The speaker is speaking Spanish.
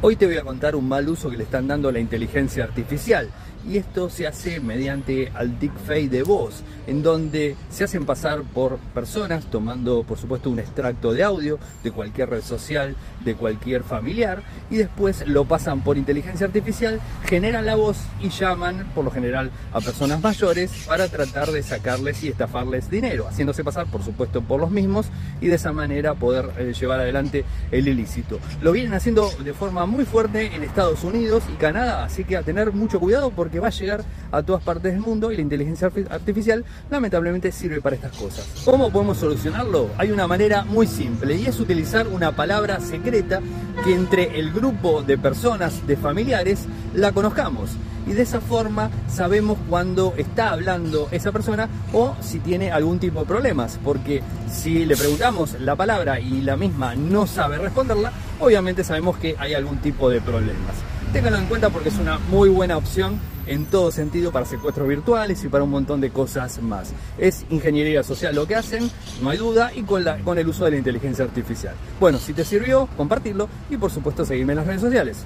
Hoy te voy a contar un mal uso que le están dando a la inteligencia artificial. Y esto se hace mediante al deepfake de voz, en donde se hacen pasar por personas tomando por supuesto un extracto de audio de cualquier red social, de cualquier familiar y después lo pasan por inteligencia artificial, generan la voz y llaman por lo general a personas mayores para tratar de sacarles y estafarles dinero, haciéndose pasar por supuesto por los mismos y de esa manera poder eh, llevar adelante el ilícito. Lo vienen haciendo de forma muy fuerte en Estados Unidos y Canadá, así que a tener mucho cuidado porque va a llegar a todas partes del mundo y la inteligencia artificial lamentablemente sirve para estas cosas. ¿Cómo podemos solucionarlo? Hay una manera muy simple y es utilizar una palabra secreta que entre el grupo de personas, de familiares, la conozcamos y de esa forma sabemos cuando está hablando esa persona o si tiene algún tipo de problemas, porque si le preguntamos la palabra y la misma no sabe responderla, obviamente sabemos que hay algún tipo de problemas. Ténganlo en cuenta porque es una muy buena opción en todo sentido para secuestros virtuales y para un montón de cosas más. Es ingeniería social lo que hacen, no hay duda, y con, la, con el uso de la inteligencia artificial. Bueno, si te sirvió, compartirlo y por supuesto seguirme en las redes sociales.